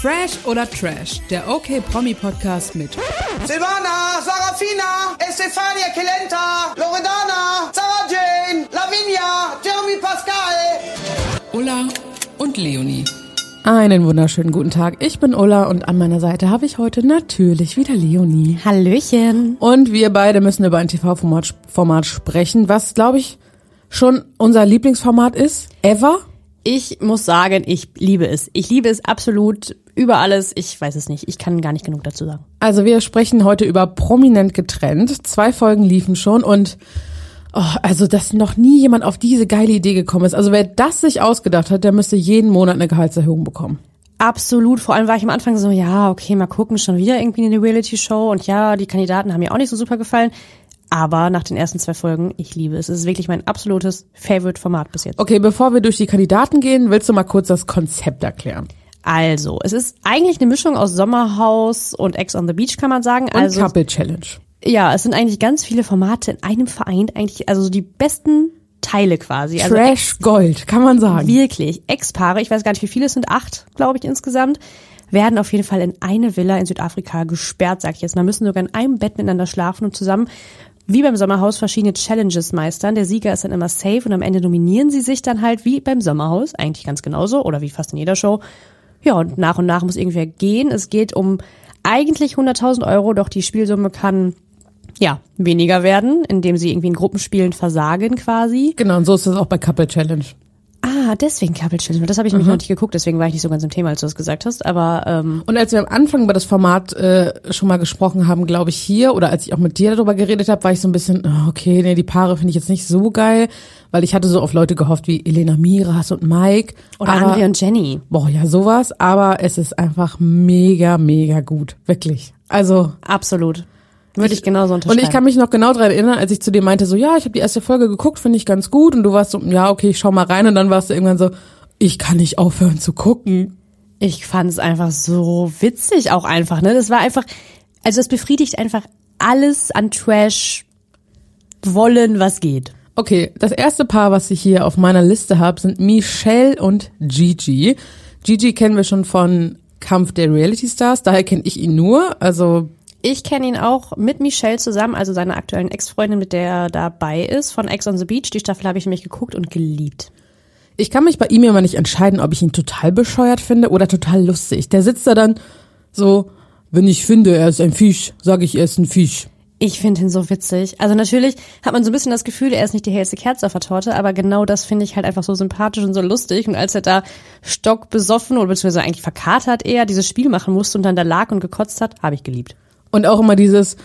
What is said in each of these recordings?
Fresh oder Trash, der OK Promi Podcast mit Silvana, Sarafina, Estefania Kelenta, Loredana, Sarah Jane, Lavinia, Jeremy Pascal. Ulla und Leonie. Einen wunderschönen guten Tag. Ich bin Ulla und an meiner Seite habe ich heute natürlich wieder Leonie. Hallöchen. Und wir beide müssen über ein TV-Format Format sprechen, was, glaube ich, schon unser Lieblingsformat ist. Ever? Ich muss sagen, ich liebe es. Ich liebe es absolut über alles. Ich weiß es nicht. Ich kann gar nicht genug dazu sagen. Also wir sprechen heute über Prominent getrennt. Zwei Folgen liefen schon und oh, also dass noch nie jemand auf diese geile Idee gekommen ist. Also wer das sich ausgedacht hat, der müsste jeden Monat eine Gehaltserhöhung bekommen. Absolut. Vor allem war ich am Anfang so, ja, okay, mal gucken, schon wieder irgendwie eine Reality-Show. Und ja, die Kandidaten haben mir auch nicht so super gefallen. Aber nach den ersten zwei Folgen, ich liebe es. Es ist wirklich mein absolutes Favorite-Format bis jetzt. Okay, bevor wir durch die Kandidaten gehen, willst du mal kurz das Konzept erklären? Also, es ist eigentlich eine Mischung aus Sommerhaus und Ex on the Beach, kann man sagen. Und also, Couple Challenge. ja, es sind eigentlich ganz viele Formate in einem Verein. Eigentlich, also so die besten Teile quasi. Also Trash Gold, kann man sagen. Wirklich. Ex-Paare, ich weiß gar nicht, wie viele es sind, acht, glaube ich, insgesamt, werden auf jeden Fall in eine Villa in Südafrika gesperrt, sag ich jetzt mal, müssen sogar in einem Bett miteinander schlafen und zusammen, wie beim Sommerhaus, verschiedene Challenges meistern. Der Sieger ist dann immer safe und am Ende nominieren sie sich dann halt wie beim Sommerhaus, eigentlich ganz genauso oder wie fast in jeder Show. Ja, und nach und nach muss irgendwer gehen. Es geht um eigentlich 100.000 Euro, doch die Spielsumme kann ja, weniger werden, indem sie irgendwie in Gruppenspielen versagen quasi. Genau, und so ist das auch bei Couple Challenge. Ah, deswegen Challenge. Das habe ich nämlich noch nicht geguckt, deswegen war ich nicht so ganz im Thema, als du das gesagt hast. Aber ähm, Und als wir am Anfang über das Format äh, schon mal gesprochen haben, glaube ich, hier, oder als ich auch mit dir darüber geredet habe, war ich so ein bisschen, oh, okay, nee, die Paare finde ich jetzt nicht so geil, weil ich hatte so auf Leute gehofft wie Elena Miras und Mike. oder aber, André und Jenny. Boah, ja, sowas, aber es ist einfach mega, mega gut. Wirklich. Also, Absolut. Würde ich, genauso und unterschreiben. ich kann mich noch genau daran erinnern, als ich zu dir meinte, so, ja, ich habe die erste Folge geguckt, finde ich ganz gut. Und du warst so, ja, okay, ich schau mal rein. Und dann warst du irgendwann so, ich kann nicht aufhören zu gucken. ich fand es einfach so witzig auch einfach, ne? Das war einfach, also es befriedigt einfach alles an Trash wollen, was geht. Okay, das erste Paar, was ich hier auf meiner Liste habe, sind Michelle und Gigi. Gigi kennen wir schon von Kampf der Reality Stars, daher kenne ich ihn nur. Also, Ich kenne ihn auch mit Michelle zusammen, also seiner aktuellen Ex-Freundin, mit der er dabei ist, von Ex on the Beach. Die Staffel habe ich nämlich geguckt und geliebt. ich kann mich bei ihm immer nicht entscheiden, ob ich ihn total bescheuert finde oder total lustig. Der sitzt da dann so, wenn ich finde, er ist ein Fisch, sage ich, er ist ein Fisch. Ich finde ihn so witzig. Also natürlich hat man so ein bisschen das Gefühl, er ist nicht die hellste Kerze auf der Torte, aber genau das finde ich halt einfach so sympathisch und so lustig. Und als er da stockbesoffen oder beziehungsweise eigentlich verkatert eher dieses Spiel machen musste und dann da lag und gekotzt hat, habe ich geliebt. Und auch immer dieses,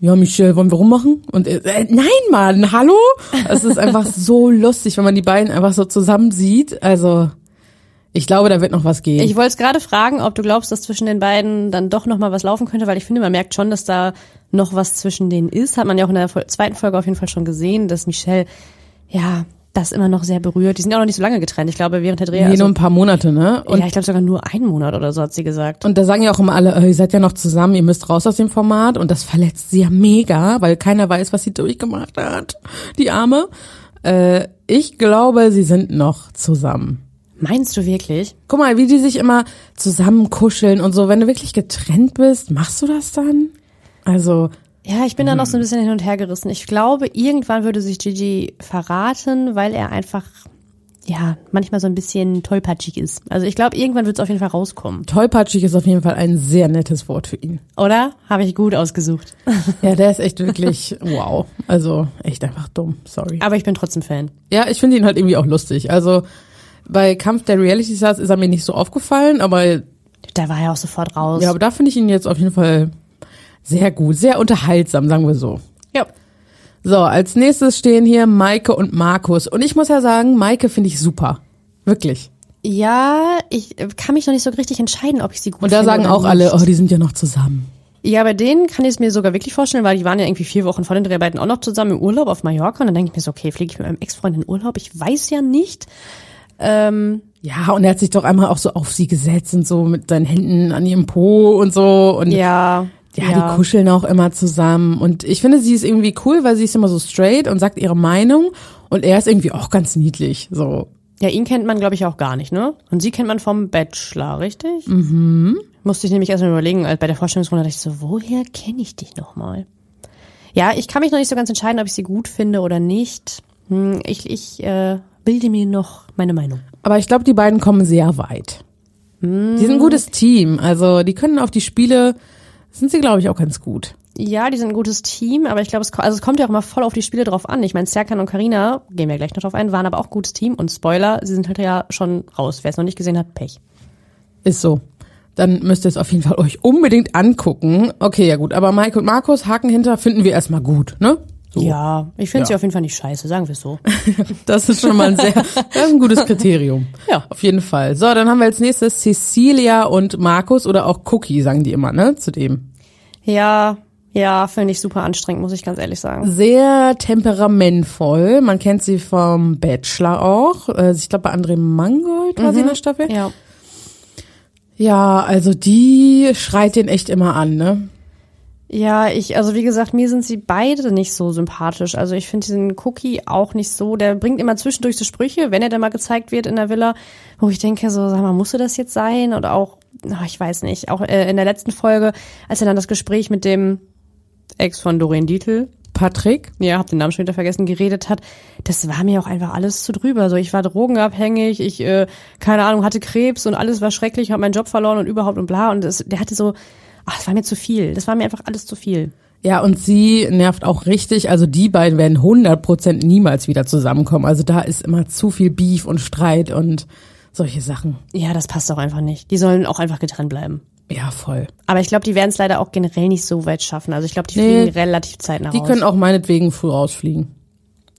ja, Michelle, wollen wir rummachen? Und er, äh, nein, Mann, hallo? Es ist einfach so lustig, wenn man die beiden einfach so zusammen sieht. Also, ich glaube, da wird noch was gehen. Ich wollte es gerade fragen, ob du glaubst, dass zwischen den beiden dann doch noch mal was laufen könnte, weil ich finde, man merkt schon, dass da noch was zwischen denen ist. Hat man ja auch in der zweiten Folge auf jeden Fall schon gesehen, dass Michelle, ja, das immer noch sehr berührt. Die sind ja auch noch nicht so lange getrennt. Ich glaube, während der Dreh, nee, also, nur ein paar Monate, ne? Und, ja, ich glaube sogar nur einen Monat oder so hat sie gesagt. und da sagen ja auch immer alle, äh, ihr seid ja noch zusammen, ihr müsst raus aus dem Format. Und das verletzt sie ja mega, weil keiner weiß, was sie durchgemacht hat. Die Arme. Äh, ich glaube, sie sind noch zusammen. Meinst du wirklich? Guck mal, wie die sich immer zusammen kuscheln und so. Wenn du wirklich getrennt bist, machst du das dann? Also, Ja, ich bin da noch so ein bisschen hin und her gerissen. Ich glaube, irgendwann würde sich Gigi verraten, weil er einfach, ja, manchmal so ein bisschen tollpatschig ist. Also ich glaube, irgendwann wird es auf jeden Fall rauskommen. tollpatschig ist auf jeden Fall ein sehr nettes Wort für ihn. Oder? Habe ich gut ausgesucht. Ja, der ist echt wirklich wow. Also echt einfach dumm. Sorry. Aber ich bin trotzdem Fan. Ja, ich finde ihn halt irgendwie auch lustig. Also bei Kampf der Reality Stars ist er mir nicht so aufgefallen, aber Da war er auch sofort raus. ja, aber da finde ich ihn jetzt auf jeden Fall sehr gut, sehr unterhaltsam, sagen wir so. ja. So, als nächstes stehen hier Maike und Markus. Und ich muss ja sagen, Maike finde ich super. Wirklich. Ja, ich kann mich noch nicht so richtig entscheiden, ob ich sie gut Und da finde sagen auch alle, oh, die sind ja noch zusammen. Ja, bei denen kann ich es mir sogar wirklich vorstellen, weil die waren ja irgendwie vier Wochen vor den Dreharbeiten auch noch zusammen im Urlaub auf Mallorca. Und dann denke ich mir so, okay, fliege ich mit meinem Ex-Freund in Urlaub? Ich weiß ja nicht. Ähm, Ja, und er hat sich doch einmal auch so auf sie gesetzt und so mit seinen Händen an ihrem Po und so. Und ja. Ja, die kuscheln auch immer zusammen. Und ich finde, sie ist irgendwie cool, weil sie ist immer so straight und sagt ihre Meinung. Und er ist irgendwie auch ganz niedlich. So. Ja, ihn kennt man, glaube ich, auch gar nicht, ne? Und sie kennt man vom Bachelor, richtig? Mhm. Musste ich nämlich erstmal überlegen, als bei der Vorstellungsrunde dachte ich so, woher kenne ich dich nochmal? Ja, ich kann mich noch nicht so ganz entscheiden, ob ich sie gut finde oder nicht. Hm, Ich, ich äh, bilde mir noch meine Meinung. Aber ich glaube, die beiden kommen sehr weit. Die sind ein gutes Team. Also die können auf die Spiele, sind sie, glaube ich, auch ganz gut. Ja, die sind ein gutes Team, aber ich glaube, es, also es kommt ja auch immer voll auf die Spiele drauf an. Ich meine, Serkan und Karina, gehen wir gleich noch drauf ein, waren aber auch gutes Team und Spoiler, sie sind halt ja schon raus. Wer es noch nicht gesehen hat, Pech. Ist so. Dann müsst ihr es auf jeden Fall euch unbedingt angucken. Okay, ja gut. Aber Mike und Markus, Haken hinter, finden wir erstmal gut, ne? So. Ja, ich finde Ja. sie auf jeden Fall nicht scheiße, sagen wir es so. Das ist schon mal ein sehr, das ist ein gutes Kriterium. Ja. Auf jeden Fall. So, dann haben wir als nächstes Cecilia und Markus oder auch Cookie, sagen die immer, ne? Zu dem. Ja, ja, finde ich super anstrengend, muss ich ganz ehrlich sagen. Sehr temperamentvoll. Man kennt sie vom Bachelor auch. Äh, Ich glaube, bei André Mangold war sie in der Staffel. Ja. Ja, also die schreit den echt immer an, ne? Ja, ich, also wie gesagt, mir sind sie beide nicht so sympathisch. Also ich finde diesen Cookie auch nicht so. Der bringt immer zwischendurch so Sprüche, wenn er dann mal gezeigt wird in der Villa, wo ich denke, so, sag mal, musste das jetzt sein? Oder auch, ach, ich weiß nicht, auch äh, in der letzten Folge, als er dann das Gespräch mit dem Ex von Doreen Dietl, Patrick? ja, hab den Namen schon wieder vergessen, geredet hat, das war mir auch einfach alles zu drüber. So, ich war drogenabhängig, ich, äh, keine Ahnung, hatte Krebs und alles war schrecklich, habe meinen Job verloren und überhaupt und bla. Und das, der hatte so, ach, das war mir zu viel. Das war mir einfach alles zu viel. Ja, und sie nervt auch richtig. Also die beiden werden 100% niemals wieder zusammenkommen. Also da ist immer zu viel Beef und Streit und solche Sachen. Ja, das passt auch einfach nicht. Die sollen auch einfach getrennt bleiben. Ja, voll. Aber ich glaube, die werden es leider auch generell nicht so weit schaffen. Also ich glaube, die Nee. fliegen relativ zeitnah Die raus. können auch meinetwegen früh rausfliegen.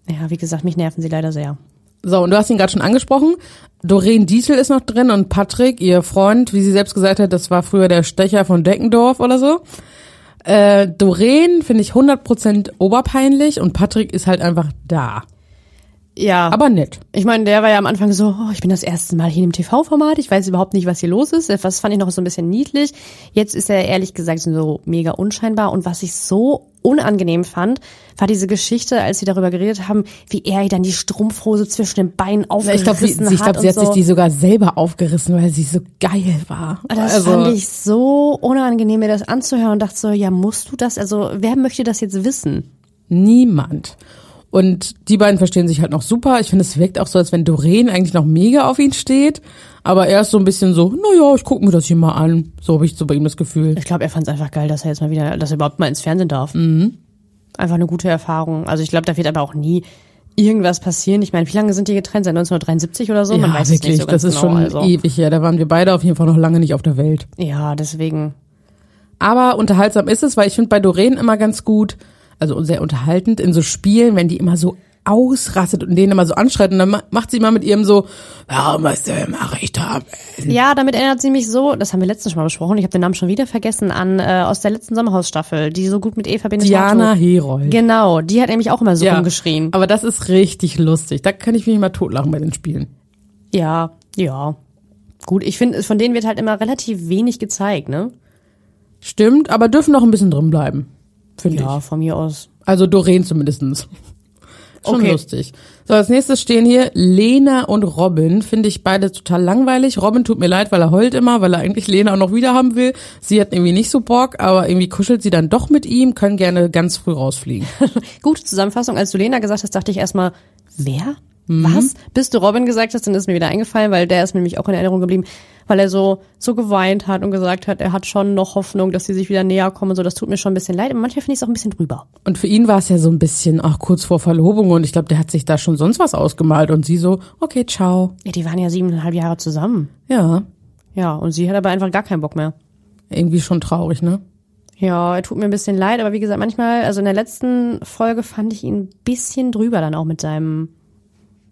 ja, wie gesagt, mich nerven sie leider sehr. So, und du hast ihn gerade schon angesprochen. Doreen Diesel ist noch drin und Patrick, ihr Freund, wie sie selbst gesagt hat, das war früher der Stecher von Deckendorf oder so. Äh, Doreen finde ich 100% oberpeinlich und Patrick ist halt einfach da. Ja, Aber nett. ich meine, der war ja am Anfang so, oh, ich bin das erste Mal hier im TV-Format, ich weiß überhaupt nicht, was hier los ist. Das fand ich noch so ein bisschen niedlich. Jetzt ist er ehrlich gesagt so mega unscheinbar. Und was ich so unangenehm fand, war diese Geschichte, als sie darüber geredet haben, wie er ihr dann die Strumpfhose zwischen den Beinen Ich aufgerissen glaube, sie, hat. ich glaub, sie hat sich so. die sogar selber aufgerissen, weil sie so geil war. Das also, fand ich so unangenehm, mir das anzuhören und dachte so, ja, musst du das? Also, wer möchte das jetzt wissen? Niemand. Und die beiden verstehen sich halt noch super. Ich finde, es wirkt auch so, als wenn Doreen eigentlich noch mega auf ihn steht. Aber er ist so ein bisschen so, na ja, ich gucke mir das hier mal an. So habe ich so bei ihm das Gefühl. Ich glaube, er fand es einfach geil, dass er jetzt mal wieder, dass er überhaupt mal ins Fernsehen darf. Mhm. Einfach eine gute Erfahrung. Also ich glaube, da wird aber auch nie irgendwas passieren. Ich meine, wie lange sind die getrennt? Seit 1973 oder so? Man ja, weiß wirklich, es nicht so das ist genau. schon also. ewig her. Da waren wir beide auf jeden Fall noch lange nicht auf der Welt. Ja, deswegen. Aber unterhaltsam ist es, weil ich finde bei Doreen immer ganz gut, also sehr unterhaltend in so Spielen, wenn die immer so ausrastet und den immer so anschreit und dann ma- macht sie immer mit ihrem so, warum hast du immer recht haben? Ja, damit erinnert sie mich so, das haben wir letztens schon mal besprochen, ich habe den Namen schon wieder vergessen, an äh, aus der letzten Sommerhausstaffel, die so gut mit Eva Benedetto. Diana Herold. Genau, die hat nämlich auch immer so rumgeschrien. Aber das ist richtig lustig. Da kann ich mich immer totlachen bei den Spielen. Ja, ja. Gut, ich finde, von denen wird halt immer relativ wenig gezeigt, ne? Stimmt, aber dürfen noch ein bisschen drin bleiben. Finde Ja, ich. von mir aus. Also Doreen zumindestens. Schon Okay. lustig. So, als nächstes stehen hier Lena und Robin. Finde ich beide total langweilig. Robin tut mir leid, weil er heult immer, weil er eigentlich Lena auch noch wieder haben will. Sie hat irgendwie nicht so Bock, aber irgendwie kuschelt sie dann doch mit ihm, können gerne ganz früh rausfliegen. Gute Zusammenfassung. Als du Lena gesagt hast, dachte ich erstmal, wer? Mhm. Was? Bis du Robin gesagt hast, dann ist mir wieder eingefallen, weil der ist mir nämlich auch in Erinnerung geblieben, weil er so, so geweint hat und gesagt hat, er hat schon noch Hoffnung, dass sie sich wieder näher kommen so. Das tut mir schon ein bisschen leid. Und manchmal finde ich es auch ein bisschen drüber. Und für ihn war es ja so ein bisschen, ach, kurz vor Verlobung und ich glaube, der hat sich da schon sonst was ausgemalt und sie so, okay, ciao. Ja, die waren ja siebeneinhalb Jahre zusammen. Ja, Ja, und sie hat aber einfach gar keinen Bock mehr. irgendwie schon traurig, ne? Ja, er tut mir ein bisschen leid, aber wie gesagt, manchmal, also in der letzten Folge fand ich ihn ein bisschen drüber dann auch mit seinem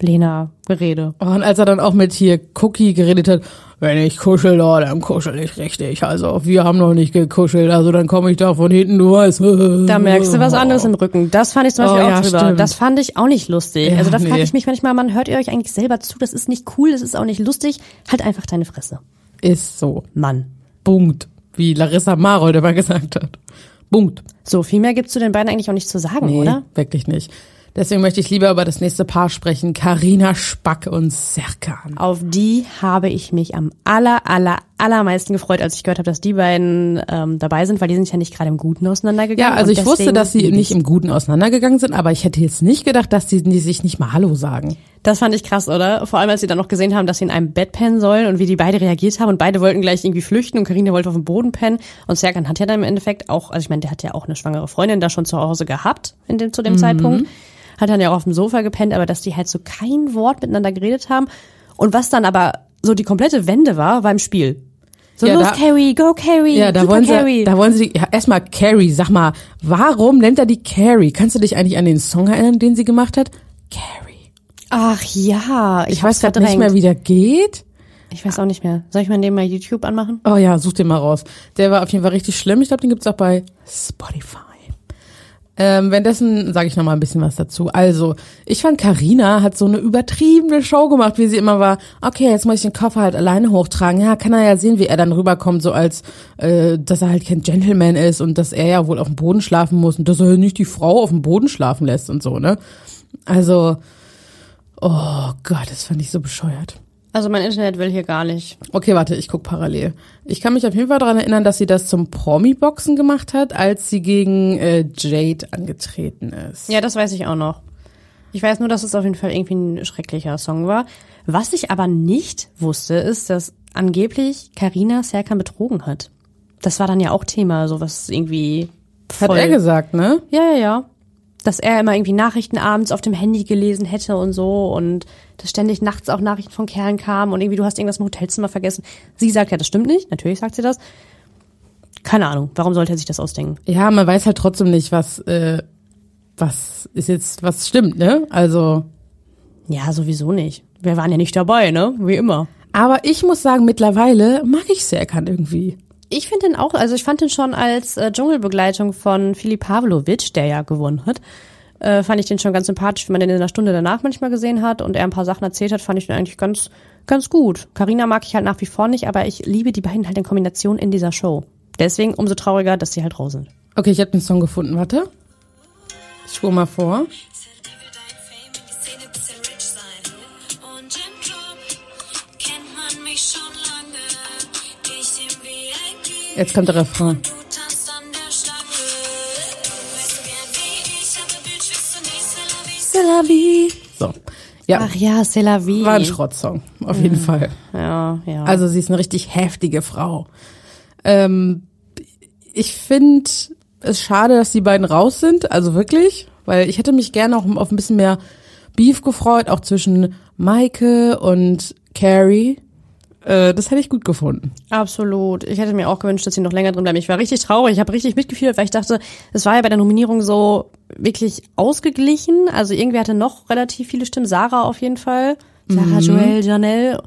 Lena-Gerede. Oh, und als er dann auch mit hier Cookie geredet hat, wenn ich kuschel, oh, dann kuschel ich richtig. Also wir haben noch nicht gekuschelt, also dann komme ich da von hinten, du weißt. Da merkst du was anderes im Rücken. Das fand ich zum Beispiel Oh, auch ja, drüber. stimmt. Das fand ich auch nicht lustig. Ja, also da frage nee. ich mich manchmal, man hört ihr euch eigentlich selber zu, das ist nicht cool, das ist auch nicht lustig. Halt einfach deine Fresse. Ist so. Mann. Punkt. Wie Larissa Marold immer gesagt hat. Punkt. So, viel mehr gibt's zu den beiden eigentlich auch nicht zu sagen, Nee, oder? wirklich nicht. Deswegen möchte ich lieber über das nächste Paar sprechen. Karina Spack und Serkan. Auf die habe ich mich am aller, aller, allermeisten gefreut, als ich gehört habe, dass die beiden ähm, dabei sind, weil die sind ja nicht gerade im Guten auseinandergegangen. Ja, also ich wusste, dass sie nicht ich im Guten auseinandergegangen sind, aber ich hätte jetzt nicht gedacht, dass die, die sich nicht mal Hallo sagen. Das fand ich krass, oder? Vor allem, als sie dann noch gesehen haben, dass sie in einem Bett pennen sollen und wie die beide reagiert haben und beide wollten gleich irgendwie flüchten und Karina wollte auf dem Boden pennen und Serkan hat ja dann im Endeffekt auch, also ich meine, der hat ja auch eine schwangere Freundin da schon zu Hause gehabt in dem, zu dem Zeitpunkt, hat dann ja auch auf dem Sofa gepennt, aber dass die halt so kein Wort miteinander geredet haben und was dann aber so die komplette Wende war, war im Spiel. So, Ja, los da- Carrie, go Carrie, Ja, da wollen Carrie. sie, da wollen sie, ja, erstmal Carrie, sag mal, warum nennt er die Carrie? Kannst du dich eigentlich an den Song erinnern, den sie gemacht hat? Carrie. Ach ja, ich, Ich weiß gerade nicht mehr, wie der geht. Ich weiß auch nicht mehr. Soll ich mal den mal YouTube anmachen? Oh ja, such den mal raus. Der war auf jeden Fall richtig schlimm. Ich glaube, den gibt's auch bei Spotify. Ähm, währenddessen sage ich noch mal ein bisschen was dazu. Also, ich fand, Karina hat so eine übertriebene Show gemacht, wie sie immer war. Okay, jetzt muss ich den Koffer halt alleine hochtragen. Ja, kann er ja sehen, wie er dann rüberkommt, so als, äh, dass er halt kein Gentleman ist und dass er ja wohl auf dem Boden schlafen muss und dass er nicht die Frau auf dem Boden schlafen lässt und so, ne? Also, oh Gott, das fand ich so bescheuert. Also mein Internet will hier gar nicht. Okay, warte, ich guck parallel. Ich kann mich auf jeden Fall daran erinnern, dass sie das zum Promi-Boxen gemacht hat, als sie gegen äh, Jade angetreten ist. Ja, das weiß ich auch noch. Ich weiß nur, dass es auf jeden Fall irgendwie ein schrecklicher Song war. Was ich aber nicht wusste, ist, dass angeblich Karina Serkan betrogen hat. Das war dann ja auch Thema, so was irgendwie Hat voll. er gesagt, ne? Ja, ja, ja. Dass er immer irgendwie Nachrichten abends auf dem Handy gelesen hätte und so und dass ständig nachts auch Nachrichten von Kerlen kamen und irgendwie du hast irgendwas im Hotelzimmer vergessen. Sie sagt ja, das stimmt nicht. Natürlich sagt sie das. Keine Ahnung. Warum sollte er sich das ausdenken? Ja, man weiß halt trotzdem nicht, was, äh, was ist jetzt, was stimmt, ne? Also. Ja, sowieso nicht. Wir waren ja nicht dabei, ne? Wie immer. Aber ich muss sagen, mittlerweile mag ich Serkan irgendwie. Ich finde den auch, also ich fand den schon als äh, Dschungelbegleitung von Filip Pavlovic, der ja gewonnen hat, äh, fand ich den schon ganz sympathisch, wenn man den in der Stunde danach manchmal gesehen hat und er ein paar Sachen erzählt hat, fand ich den eigentlich ganz, ganz gut. Carina mag ich halt nach wie vor nicht, aber ich liebe die beiden halt in Kombination in dieser Show. Deswegen umso trauriger, dass sie halt raus sind. Okay, ich habe den Song gefunden, warte. Ich spur mal vor. Nicht c'est la vie. So. Ja, Ach ja, c'est la vie. war ein Schrottsong, auf jeden Fall. Ja, ja. Also sie ist eine richtig heftige Frau. Ähm, ich finde es schade, dass die beiden raus sind, also wirklich, weil ich hätte mich gerne auch auf ein bisschen mehr Beef gefreut, auch zwischen Maike und Carrie. Äh, das hätte ich gut gefunden. Absolut. Ich hätte mir auch gewünscht, dass sie noch länger drin bleiben. Ich war richtig traurig. Ich habe richtig mitgefühlt, weil ich dachte, es war ja bei der Nominierung so wirklich ausgeglichen. Also irgendwer hatte noch relativ viele Stimmen. Sarah auf jeden Fall. Sarah Joel, Janelle.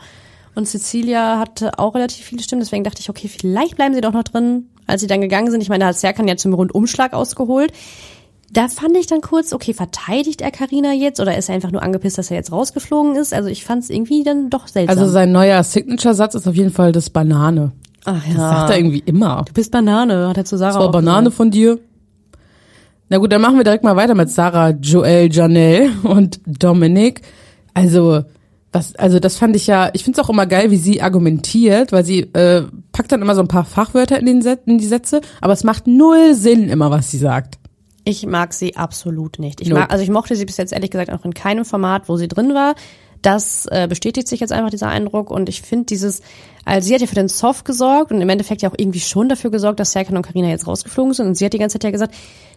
Und Cecilia hatte auch relativ viele Stimmen. Deswegen dachte ich, okay, vielleicht bleiben sie doch noch drin. Als sie dann gegangen sind, ich meine, da hat Serkan ja zum Rundumschlag ausgeholt. Da fand ich dann kurz, okay, verteidigt er Karina jetzt oder ist er einfach nur angepisst, dass er jetzt rausgeflogen ist? Also ich fand es irgendwie dann doch seltsam. Also sein neuer Signature-Satz ist auf jeden Fall das Banane. Ach Das sagt er irgendwie immer. Du bist Banane, hat er zu Sarah Das war Banane gesagt. von dir. Na gut, dann machen wir direkt mal weiter mit Sarah, Joel, Janelle und Dominik. Also, was, also das fand ich ja, ich finde es auch immer geil, wie sie argumentiert, weil sie äh, packt dann immer so ein paar Fachwörter in, den Set, in die Sätze, aber es macht null Sinn immer, was sie sagt. Ich mag sie absolut nicht. Ich Nope. mag, also ich mochte sie bis jetzt ehrlich gesagt auch in keinem Format, wo sie drin war. Das äh, bestätigt sich jetzt einfach dieser Eindruck und ich finde dieses, also sie hat ja für den Soft gesorgt und im Endeffekt ja auch irgendwie schon dafür gesorgt, dass Serkan und Karina jetzt rausgeflogen sind und sie hat die ganze Zeit ja gesagt,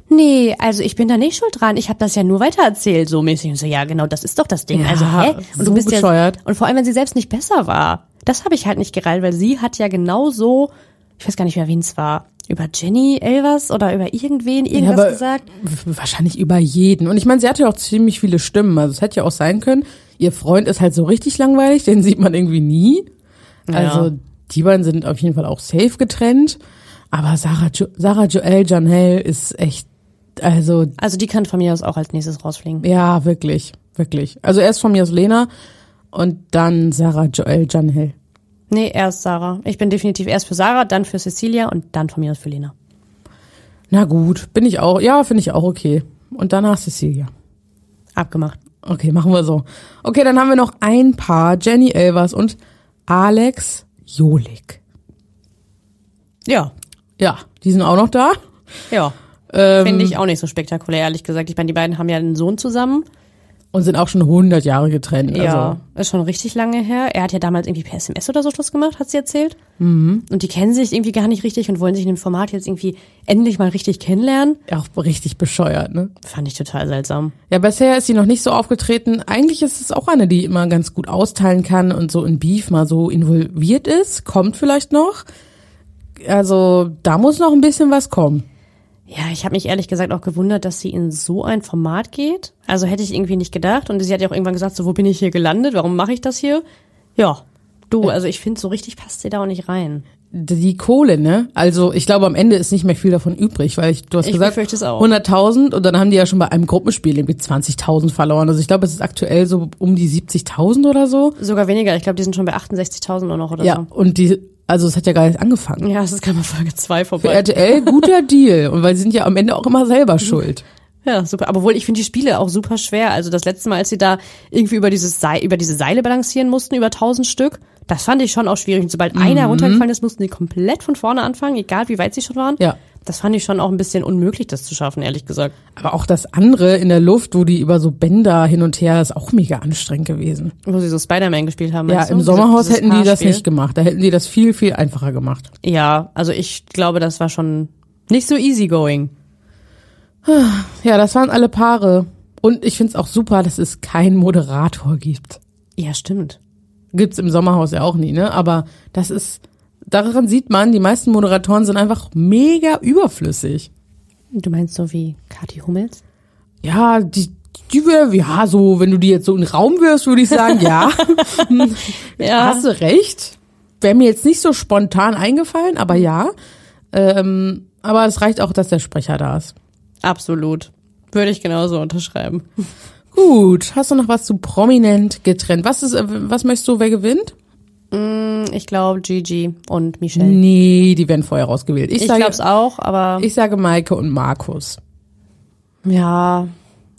nee, also ich bin da nicht schuld dran, ich habe das ja nur weitererzählt, so mäßig. Und so, ja genau, das ist doch das Ding. Ja, also hä? Und so du bist bescheuert. ja und vor allem, wenn sie selbst nicht besser war. Das habe ich halt nicht gereilt, weil sie hat ja genauso, ich weiß gar nicht mehr, wen es war, über Jenny Elvers oder über irgendwen irgendwas aber gesagt. Wahrscheinlich über jeden. Und ich meine, sie hatte ja auch ziemlich viele Stimmen. Also es hätte ja auch sein können, ihr Freund ist halt so richtig langweilig, den sieht man irgendwie nie. Also die beiden sind auf jeden Fall auch safe getrennt. Aber Sarah, jo Sarah Joel Janelle ist echt, also Also die kann von mir aus auch als nächstes rausfliegen. ja, wirklich, wirklich. Also erst von mir aus Lena und dann Sarah Joel Janelle. Nee, erst Sarah. Ich bin definitiv erst für Sarah, dann für Cecilia und dann von mir aus für Lena. Na gut, bin ich auch, ja, finde ich auch okay. Und danach Cecilia. Abgemacht. Okay, machen wir so. Okay, dann haben wir noch ein Paar, Jenny Elvers und Alex Jolik. Ja, Ja, die sind auch noch da. ja. Ähm, Finde ich auch nicht so spektakulär, ehrlich gesagt. Ich meine, die beiden haben ja einen Sohn zusammen. Und sind auch schon 100 Jahre getrennt. Ja, Also, ist schon richtig lange her. Er hat ja damals irgendwie per SMS oder so Schluss gemacht, hat sie erzählt. Mhm. Und die kennen sich irgendwie gar nicht richtig und wollen sich in dem Format jetzt irgendwie endlich mal richtig kennenlernen. auch richtig bescheuert, ne? Fand ich total seltsam. Ja, bisher ist sie noch nicht so aufgetreten. Eigentlich ist es auch eine, die immer ganz gut austeilen kann und so in Beef mal so involviert ist. Kommt vielleicht noch. Also, da muss noch ein bisschen was kommen. Ja, ich habe mich ehrlich gesagt auch gewundert, dass sie in so ein Format geht. Also hätte ich irgendwie nicht gedacht. Und sie hat ja auch irgendwann gesagt, so, wo bin ich hier gelandet? Warum mache ich das hier? Ja, du, also ich finde, so richtig passt sie da auch nicht rein. Die Kohle, ne? Also, ich glaube, am Ende ist nicht mehr viel davon übrig, weil ich, du hast Ich gesagt, befürchte es auch. 100.000 und dann haben die ja schon bei einem Gruppenspiel irgendwie 20.000 verloren. Also, ich glaube, es ist aktuell so um die 70.000 oder so. Sogar weniger. Ich glaube, die sind schon bei 68.000 nur noch oder Ja, und die, also, es hat ja gar nicht angefangen. Ja, es ist gerade mal Folge 2 Für vorbei. RTL guter Deal. Und weil sie sind ja am Ende auch immer selber schuld. Ja, super. Aber wohl, ich finde die Spiele auch super schwer. Also das letzte Mal, als sie da irgendwie über dieses Seil, über diese Seile balancieren mussten, über 1000 Stück, das fand ich schon auch schwierig. Und sobald einer runtergefallen ist, mussten die komplett von vorne anfangen, egal wie weit sie schon waren. Ja. Das fand ich schon auch ein bisschen unmöglich, das zu schaffen, ehrlich gesagt. Aber auch das andere in der Luft, wo die über so Bänder hin und her, ist auch mega anstrengend gewesen. Wo sie so Spider-Man gespielt haben. Ja, im Diese- Sommerhaus dieses hätten die das nicht gemacht. Da hätten die das viel, viel einfacher gemacht. Ja, also ich glaube, das war schon nicht so easygoing. Ja, das waren alle Paare. Und ich find's auch super, dass es keinen Moderator gibt. Ja, stimmt. Gibt's im Sommerhaus ja auch nie, ne? Aber das ist, daran sieht man, die meisten Moderatoren sind einfach mega überflüssig. Du meinst so wie Kathi Hummels? Ja, die, die wäre, ja, so, wenn du die jetzt so in den Raum wirst, würde ich sagen, ja. Ja. Hast du recht. Wäre mir jetzt nicht so spontan eingefallen, aber ja. Ähm, aber es reicht auch, dass der Sprecher da ist. Absolut. Würde ich genauso unterschreiben. Gut, hast du noch was zu prominent getrennt? Was ist, äh, was möchtest du, wer gewinnt? Ich glaube Gigi und Michelle. Nee, die werden vorher rausgewählt. Ich, Ich glaube es auch, aber ich sage Maike und Markus. ja,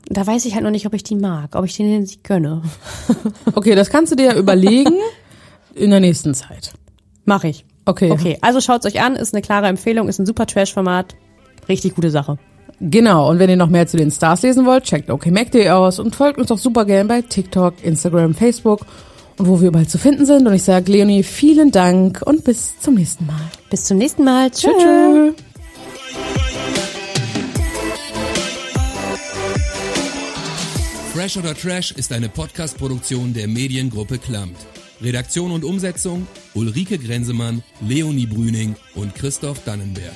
da weiß ich halt noch nicht, ob ich die mag, ob ich denen sie gönne. Okay, das kannst du dir ja überlegen in der nächsten Zeit. Mach ich. Okay. Okay, also schaut's euch an, ist eine klare Empfehlung, ist ein super Trash-Format. Richtig gute Sache. Genau, und wenn ihr noch mehr zu den Stars lesen wollt, checkt okmac.de aus und folgt uns doch super gern bei TikTok, Instagram, Facebook wo wir überall zu finden sind. Und ich sage Leonie, vielen Dank und bis zum nächsten Mal. Bis zum nächsten Mal. Tschüss. Tschüss. Fresh oder Trash ist eine Podcast-Produktion der Mediengruppe Klammt. Redaktion und Umsetzung Ulrike Grenzemann, Leonie Brüning und Christoph Dannenberg.